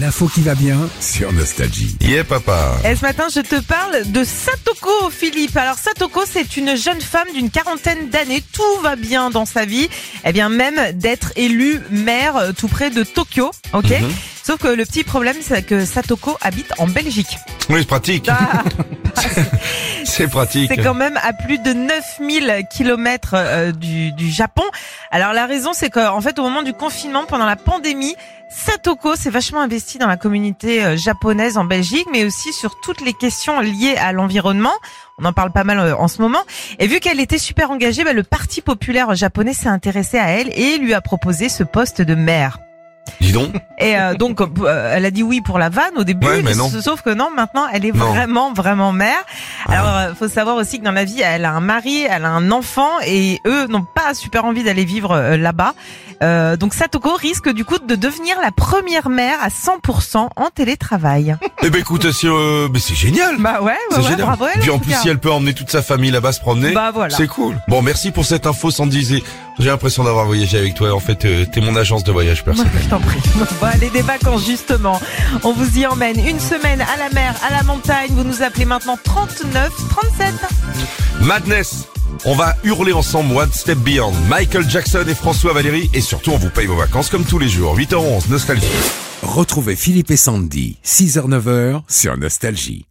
L'info qui va bien sur Nostalgie. Yeah papa. Et ce matin, je te parle de Satoko, Philippe. Alors Satoko, c'est une jeune femme d'une quarantaine d'années. Tout va bien dans sa vie. Eh bien, même d'être élue maire euh, tout près de Tokyo. Ok. Mhm. Sauf que le petit problème, c'est que Satoko habite en Belgique. Oui, c'est pratique. Ah, C'est pratique. c'est quand même à plus de 9000 kilomètres euh, du, du Japon. Alors la raison, c'est qu'en fait, au moment du confinement, pendant la pandémie, Satoko s'est vachement investi dans la communauté euh, japonaise en Belgique, mais aussi sur toutes les questions liées à l'environnement. On en parle pas mal euh, en ce moment. Et vu qu'elle était super engagée, bah, le Parti populaire japonais s'est intéressé à elle et lui a proposé ce poste de maire. Dis donc. Et euh, donc, euh, elle a dit oui pour la vanne au début, Ouais, mais non. sauf que non, maintenant, elle est Non. vraiment, vraiment mère. Alors, euh, faut savoir aussi que dans la vie, elle a un mari, elle a un enfant, et eux n'ont pas super envie d'aller vivre euh, là-bas. Euh, donc, Satoko risque du coup de devenir la première mère à 100% en télétravail. Eh ben écoute, euh, c'est génial. bah ouais, ouais, c'est ouais, génial. bravo elle. Puis en plus, cas. si elle peut emmener toute sa famille là-bas se promener, Bah voilà. c'est cool. Bon, merci pour cette info, Sandy. J'ai l'impression d'avoir voyagé avec toi. En fait, euh, t'es mon agence de voyage Moi, personnel. je t'en prie. Bon, allez, des vacances, justement. On vous y emmène une semaine à la mer, à la montagne. Vous nous appelez maintenant 39 37. Madness. On va hurler ensemble One Step Beyond. Michael Jackson et François Valéry. Et surtout, on vous paye vos vacances comme tous les jours. 8h11, Nostalgie. Retrouvez Philippe et Sandy, 6h-9h sur Nostalgie.